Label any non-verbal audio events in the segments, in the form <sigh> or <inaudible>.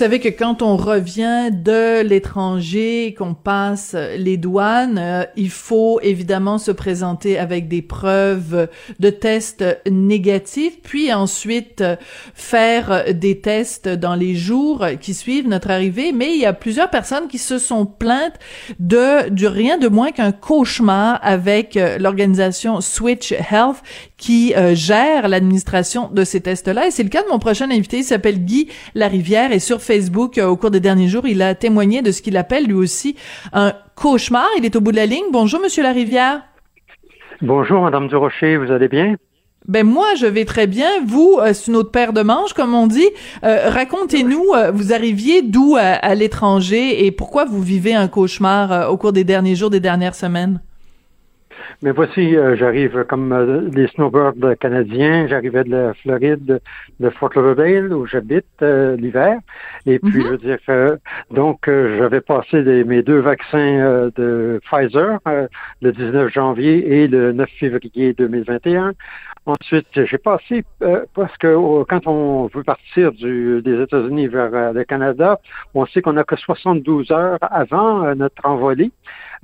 savez que quand on revient de l'étranger, qu'on passe les douanes, euh, il faut évidemment se présenter avec des preuves de tests négatifs, puis ensuite euh, faire des tests dans les jours qui suivent notre arrivée. Mais il y a plusieurs personnes qui se sont plaintes de du rien de moins qu'un cauchemar avec euh, l'organisation Switch Health qui gère l'administration de ces tests-là. Et c'est le cas de mon prochain invité. Il s'appelle Guy Larivière et sur Facebook euh, au cours des derniers jours. Il a témoigné de ce qu'il appelle lui aussi un cauchemar. Il est au bout de la ligne. Bonjour, Monsieur Larivière. Bonjour, Madame Durocher. Vous allez bien? Ben moi, je vais très bien. Vous, euh, c'est une autre paire de manches, comme on dit. Euh, racontez-nous, vous arriviez d'où à l'étranger et pourquoi vous vivez un cauchemar au cours des derniers jours, des dernières semaines? Mais voici, euh, j'arrive comme euh, les snowbirds canadiens, j'arrivais de la Floride, de Fort Lauderdale, où j'habite euh, l'hiver. Et puis, mhm. je veux dire, donc, j'avais passé mes deux vaccins de Pfizer le 19 janvier et le 9 février 2021. Ensuite, j'ai passé, parce que quand on veut partir du, des États-Unis vers le Canada, on sait qu'on n'a que 72 heures avant notre envolée.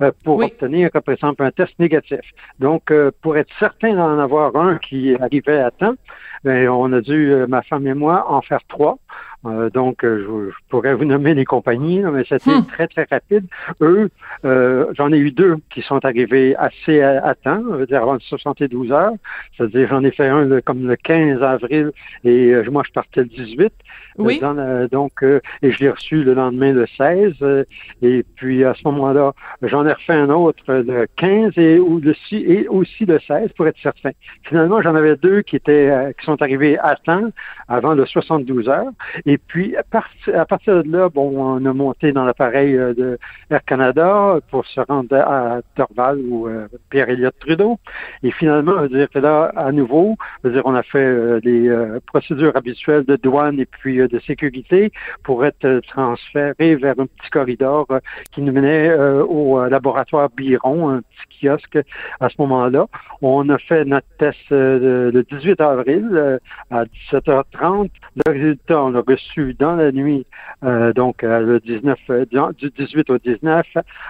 Euh, pour obtenir, par exemple, un test négatif. Donc, euh, pour être certain d'en avoir un qui arrivait à temps, ben, on a dû, euh, ma femme et moi, en faire trois. Euh, donc, je, pourrais vous nommer les compagnies, mais c'était hmm. très, très rapide. Eux, j'en ai eu deux qui sont arrivés assez à, temps, on veut dire avant 72 heures. C'est-à-dire, j'en ai fait un comme le 15 avril et moi, je partais le 18. Oui. donc, et je l'ai reçu le lendemain le 16. et puis, à ce moment-là, j'en ai refait un autre le 15 et, ou le, et aussi le 16 pour être certain. Finalement, j'en avais deux qui étaient qui sont arrivés à temps avant le 72 heures. Et puis, à, partir de là, bon, on a monté dans l'appareil euh, de Air Canada pour se rendre à Dorval ou euh, Pierre-Éliott Trudeau. Et finalement, on dire que là, à nouveau, dire, on a fait euh, les procédures habituelles de douane et puis de sécurité pour être transféré vers un petit corridor qui nous menait au laboratoire Biron, un petit kiosque à ce moment-là. On a fait notre test le 18 avril à 17h30. Le résultat, on l'a dans la nuit, euh, donc euh, le 19, euh, du 18 au 19,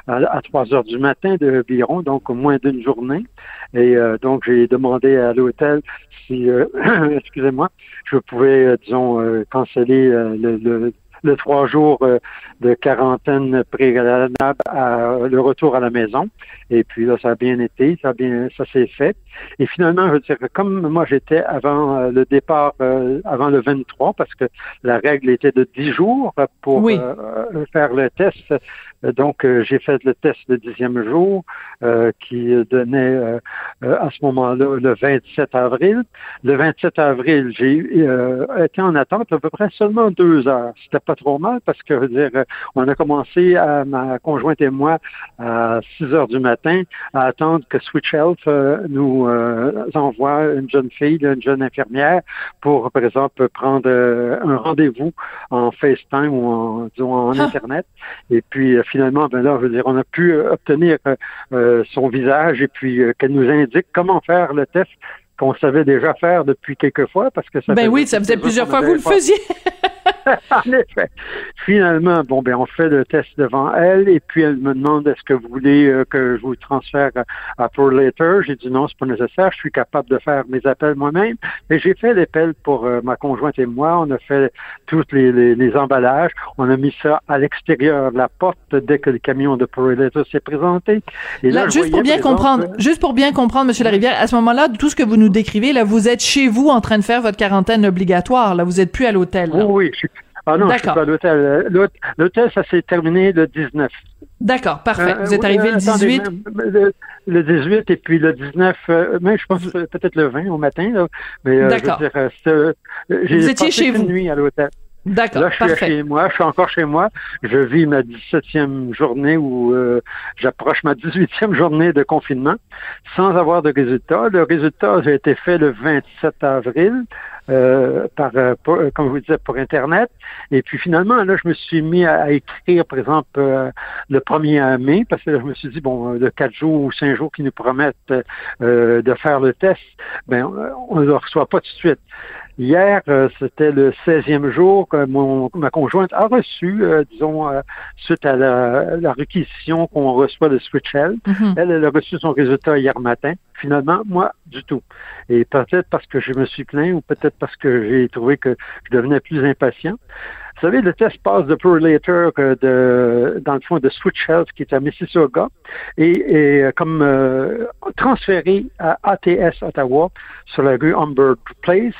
à, 3 heures du matin de Biron, donc moins d'une journée. Et donc, j'ai demandé à l'hôtel si, <clears throat> excusez-moi, je pouvais, disons, canceller le le trois jours euh, de quarantaine préalable à le retour à la maison. Et puis là, ça a bien été, ça a bien, ça s'est fait. Et finalement, je veux dire, comme moi j'étais avant euh, le départ, euh, avant le 23, parce que la règle était de 10 jours pour faire le test. Donc, j'ai fait le test le dixième jour qui donnait à ce moment-là le 27 avril. Le 27 avril, j'ai été en attente à peu près seulement deux heures. C'était pas trop mal parce que, je veux dire, on a commencé, à, ma conjointe et moi, à 6 heures du matin, à attendre que Switch Health euh, nous euh, envoie une jeune fille, une jeune infirmière, pour, par exemple, prendre euh, un rendez-vous en FaceTime ou en, disons, en ah. Internet. Et puis, finalement, ben là, je veux dire, on a pu obtenir son visage et puis qu'elle nous indique comment faire le test qu'on savait déjà faire depuis quelques fois parce que ça Ben oui, ça faisait plusieurs fois que vous le faisiez. <laughs> <laughs> en effet. Finalement, bon, ben, on fait le test devant elle et puis elle me demande est-ce que vous voulez euh, que je vous transfère à Pro Later? J'ai dit non, c'est pas nécessaire. Je suis capable de faire mes appels moi-même. Et j'ai fait l'appel pour euh, ma conjointe et moi. On a fait tous les, les, emballages. On a mis ça à l'extérieur de la porte dès que le camion de Pro Later s'est présenté. Et là, juste pour bien comprendre, juste pour bien comprendre, Monsieur Larivière, à ce moment-là, tout ce que vous nous décrivez, là, vous êtes chez vous en train de faire votre quarantaine obligatoire. Là, vous êtes plus à l'hôtel. Oui, oui, suis ah non, je suis pas à l'hôtel. L'hôtel, ça s'est terminé le 19. D'accord, parfait. Vous êtes arrivé le 18. le, 18 et puis le 19, même je pense peut-être le 20 au matin. Là, mais D'accord. Vous étiez chez vous. nuit à l'hôtel. D'accord, Là, je suis chez moi, je suis encore chez moi. Je vis ma 17e journée ou euh, j'approche ma 18e journée de confinement sans avoir de résultat. Le résultat a été fait le 27 avril. Euh, par, euh, comme je vous disais, pour Internet. Et puis finalement, là, je me suis mis à, écrire, par exemple, le 1er mai, parce que là, je me suis dit, bon, de quatre jours ou cinq jours qui nous promettent de faire le test, ben, on ne le reçoit pas tout de suite. Hier, euh, c'était le 16e jour que mon, ma conjointe a reçu, euh, disons, euh, suite à la, la réquisition qu'on reçoit de Switch Health. Mhm. Elle, elle a reçu son résultat hier matin. Finalement, moi, du tout. Et peut-être parce que je me suis plaint ou peut-être parce que j'ai trouvé que je devenais plus impatient. Vous savez, le test passe de Later de, dans le fond, de Switch Health, qui est à Mississauga, et, et comme transféré à ATS Ottawa sur la rue Humbert Place.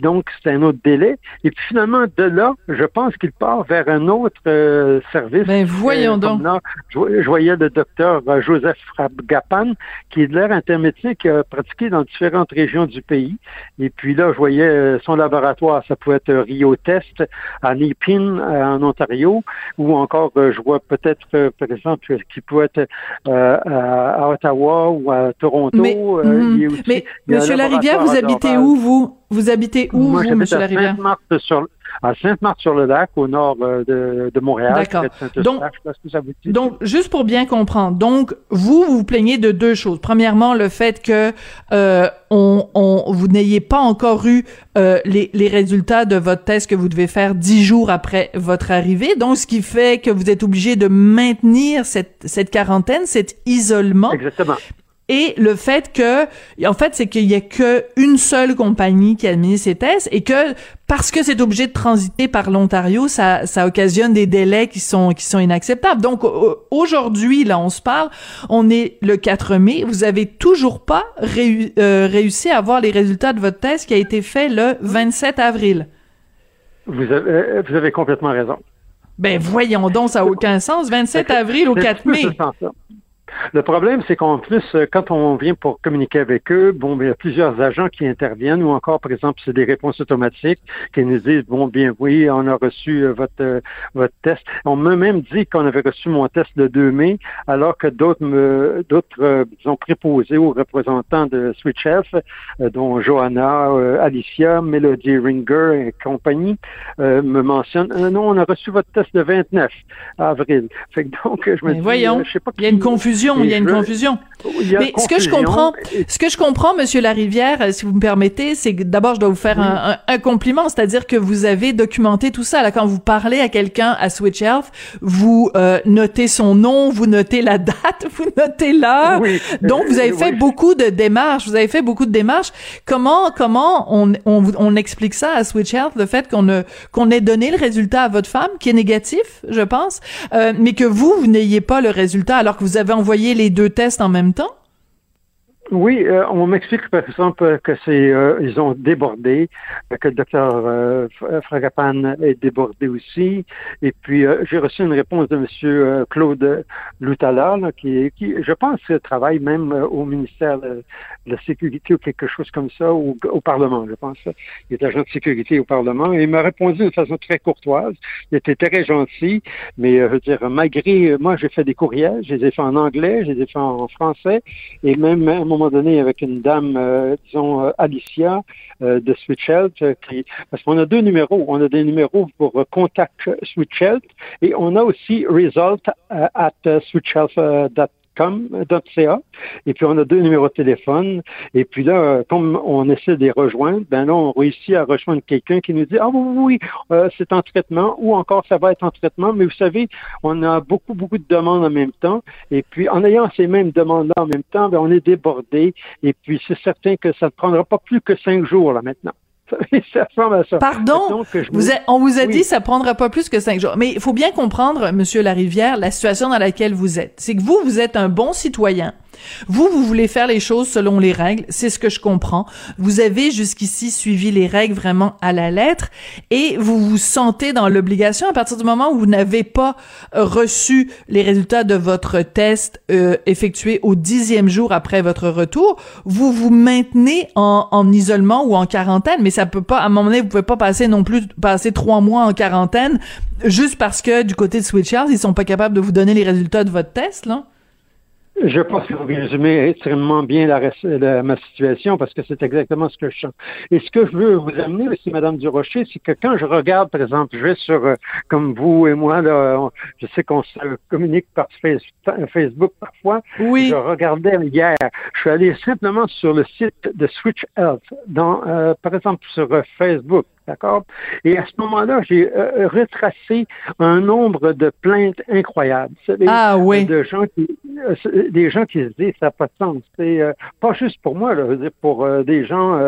Donc, c'est un autre délai. Et puis finalement, de là, je pense qu'il part vers un autre euh, service. Ben voyons euh, donc. je, voyais le docteur euh, Joseph Gapan, qui est de l'air intermédiaire, qui a pratiqué dans différentes régions du pays. Et puis là, je voyais son laboratoire, ça pouvait être Rio Test à Nipin, en Ontario, ou encore, je vois peut-être, par exemple, qui pouvait être à, Ottawa ou à Toronto. Mais, mhm. mais Monsieur Larivière, vous habitez où, vous? Vous habitez où, vous, M. Larivière? à Sainte-Marthe-sur-le-Lac, au nord euh, de, de Montréal. D'accord. Donc, donc, juste pour bien comprendre, donc vous vous plaignez de deux choses. Premièrement, le fait que euh, on, on, vous n'ayez pas encore eu euh, les, les résultats de votre test que vous devez faire dix jours après votre arrivée. Donc, ce qui fait que vous êtes obligé de maintenir cette, cette quarantaine, cet isolement. Exactement et le fait que, en fait, c'est qu'il y a que une seule compagnie qui administre ces tests et que parce que c'est obligé de transiter par l'Ontario, ça, ça occasionne des délais qui sont qui sont inacceptables. Donc aujourd'hui, là, on se parle, on est le 4 mai, vous avez toujours pas euh, réussi à avoir les résultats de votre test qui a été fait le 27 avril. Vous avez, euh, vous avez complètement raison. Ben voyons donc, ça n'a aucun sens. 27 avril au 4 mai. Le problème, c'est qu'en plus, euh, quand on vient pour communiquer avec eux, bon, ben, il y a plusieurs agents qui interviennent, ou encore, par exemple, c'est des réponses automatiques qui nous disent, bon, bien oui, on a reçu euh, votre euh, votre test. On m'a même dit qu'on avait reçu mon test le 2 mai, alors que d'autres me d'autres, disons, préposés aux représentants de Switch Health, dont Johanna, Alicia, Melody Ringer et compagnie, me mentionnent, non, on a reçu votre test le 29 avril. Fait que donc, je me dis, voyons, je sais pas il y a une confusion il y a une confusion. Mais ce que je comprends, ce que je comprends, Monsieur Larivière, si vous me permettez, c'est que d'abord je dois vous faire un, compliment, c'est-à-dire que vous avez documenté tout ça. Là, quand vous parlez à quelqu'un à Switch Health, vous euh, notez son nom, vous notez la <laughs> date, vous notez l'heure. Donc vous avez fait beaucoup de démarches. Vous avez fait beaucoup de démarches. Comment comment on on, on explique ça à Switch Health, le fait qu'on qu'on ait donné le résultat à votre femme qui est négatif, je pense, euh, mais que vous vous n'ayez pas le résultat alors que vous avez envoyé les deux tests en même temps? Oui, euh, on m'explique par exemple que c'est euh, ils ont débordé, que le docteur euh, Fragapan est débordé aussi. Et puis j'ai reçu une réponse de Monsieur Claude Loutala, qui, qui, je pense, travaille même au ministère de, la Sécurité ou quelque chose comme ça, au Parlement, je pense. Il est agent de sécurité au Parlement. Il m'a répondu de façon très courtoise. Il était très gentil, mais je veux dire, malgré moi, j'ai fait des courriels, je les ai fait en anglais, je les ai fait en français, et même à moment donné avec une dame, euh, disons, euh, Alicia euh, de Switch Health, qui, parce qu'on a deux numéros. On a des numéros pour contact Switch Health et on a aussi result at switchhealth.com Et puis, on a deux numéros de téléphone. Et puis là, comme on essaie de les rejoindre, ben là, on réussit à rejoindre quelqu'un qui nous dit, ah oui, oui, euh, c'est en traitement ou encore ça va être en traitement. Mais vous savez, on a beaucoup, beaucoup de demandes en même temps. Et puis, en ayant ces mêmes demandes-là en même temps, ben, on est débordé. Et puis, c'est certain que ça ne prendra pas plus que cinq jours, là, maintenant. Pardon, vous on vous a dit ça prendra pas plus que cinq jours. Mais il faut bien comprendre, Monsieur Larivière, la situation dans laquelle vous êtes. C'est que vous, vous êtes un bon citoyen Vous, vous voulez faire les choses selon les règles, c'est ce que je comprends. Vous avez jusqu'ici suivi les règles vraiment à la lettre et vous vous sentez dans l'obligation à partir du moment où vous n'avez pas euh, reçu les résultats de votre test euh, effectué au dixième jour après votre retour, vous vous maintenez en, en isolement ou en quarantaine, mais ça peut pas, à un moment donné, vous pouvez pas passer non plus, passer trois mois en quarantaine juste parce que du côté de Switch ils sont pas capables de vous donner les résultats de votre test, là? Je pense que vous résumez extrêmement bien la, ma situation parce que c'est exactement ce que je sens. Et ce que je veux vous amener aussi, Madame Durocher, c'est que quand je regarde, par exemple, je vais sur, euh, comme vous et moi, là, je sais qu'on se communique par Facebook parfois. Oui. Je regardais hier, je suis allé simplement sur le site de Switch Health, dans, euh, par exemple sur euh, Facebook. D'accord? Et à ce moment-là, j'ai euh, retracé un nombre de plaintes incroyables. ah oui. De gens qui, euh, des gens qui se disent ça n'a pas de sens. C'est euh, pas juste pour moi, là, pour des gens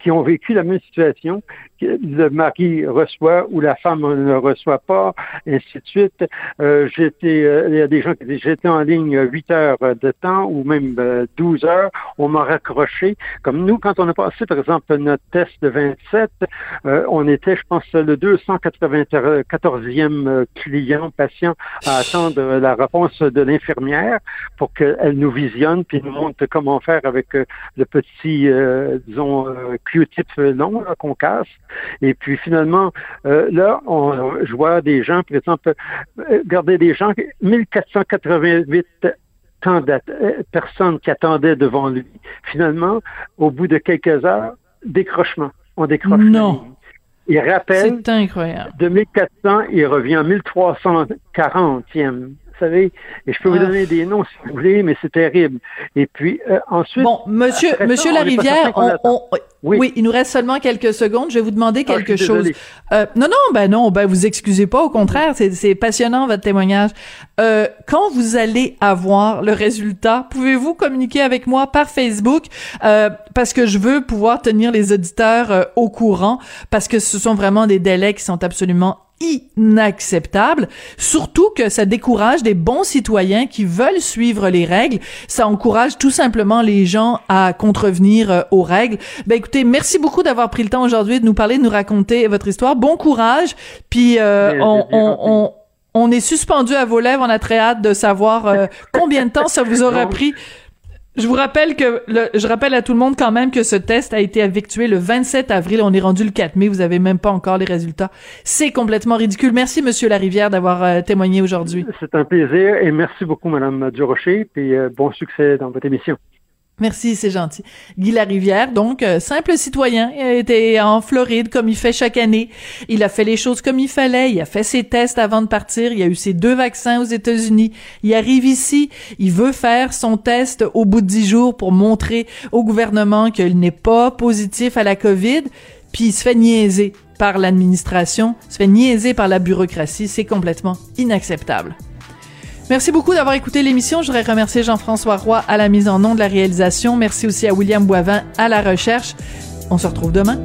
qui ont vécu la même situation, le mari reçoit ou la femme ne reçoit pas, ainsi de suite. Euh, j'étais, euh, il y a des gens qui disent j'étais en ligne 8 heures de temps ou même 12 euh, heures, on m'a raccroché. Comme nous, quand on a passé par exemple notre test de 27, on était, je pense, le 294e client, patient à attendre la réponse de l'infirmière pour qu'elle nous visionne puis nous montre comment faire avec le petit, disons, Q-tip long qu'on casse. Et puis finalement, euh, là, on, je vois des gens, par exemple, euh, regardez des gens, 1488 euh, personnes qui attendaient devant lui. Finalement, au bout de quelques heures, décrochement. On décroche. Non. Il rappelle. C'est incroyable. De 1400, il revient à 1340e vous savez, et je peux vous ah. donner des noms si vous voulez, mais c'est terrible. Et puis euh, ensuite. Bon, Monsieur, Monsieur Larivière, on, oui. il nous reste seulement quelques secondes. Je vais vous demander ah, quelque chose. Euh, non, non, ben non, ben vous excusez pas. Au contraire, c'est passionnant votre témoignage. Euh, quand vous allez avoir le résultat, pouvez-vous communiquer avec moi par Facebook? Euh, parce que je veux pouvoir tenir les auditeurs euh, au courant parce que ce sont vraiment des délais qui sont absolument inacceptable, surtout que ça décourage des bons citoyens qui veulent suivre les règles, ça encourage tout simplement les gens à contrevenir euh, aux règles. Ben écoutez, merci beaucoup d'avoir pris le temps aujourd'hui de nous parler, de nous raconter votre histoire. Bon courage, puis euh, on, on, on, est suspendu à vos lèvres, on a très hâte de savoir euh, combien de temps ça vous aura pris je vous rappelle que je rappelle à tout le monde quand même que ce test a été effectué le 27 avril. On est rendu le 4 mai. Vous avez même pas encore les résultats. C'est complètement ridicule. Merci, Monsieur Larivière, d'avoir euh, témoigné aujourd'hui. C'est un plaisir et merci beaucoup, Madame Durocher. Puis euh, bon succès dans votre émission. Merci, c'est gentil. Guy Larivière, donc euh, simple citoyen, il était en Floride comme il fait chaque année. Il a fait les choses comme il fallait. Il a fait ses tests avant de partir. Il a eu ses deux vaccins aux États-Unis. Il arrive ici. Il veut faire son test au bout de dix jours pour montrer au gouvernement qu'il n'est pas positif à la COVID. Puis il se fait niaiser par l'administration, se fait niaiser par la bureaucratie. C'est complètement inacceptable. Merci beaucoup d'avoir écouté l'émission. Je voudrais remercier Jean-François Roy à la mise en nom de la réalisation. Merci aussi à William Boivin à la recherche. On se retrouve demain.